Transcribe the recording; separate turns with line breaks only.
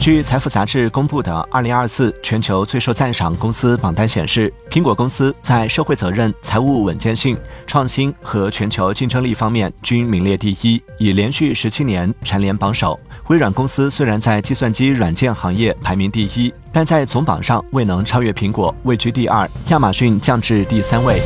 据财富杂志公布的二零二四全球最受赞赏公司榜单显示苹果公司在社会责任财务稳健性创新和全球竞争力方面均名列第一已连续十七年蝉联榜首。微软公司虽然在计算机软件行业排名第一但在总榜上未能超越苹果位居第二亚马逊降至第三位。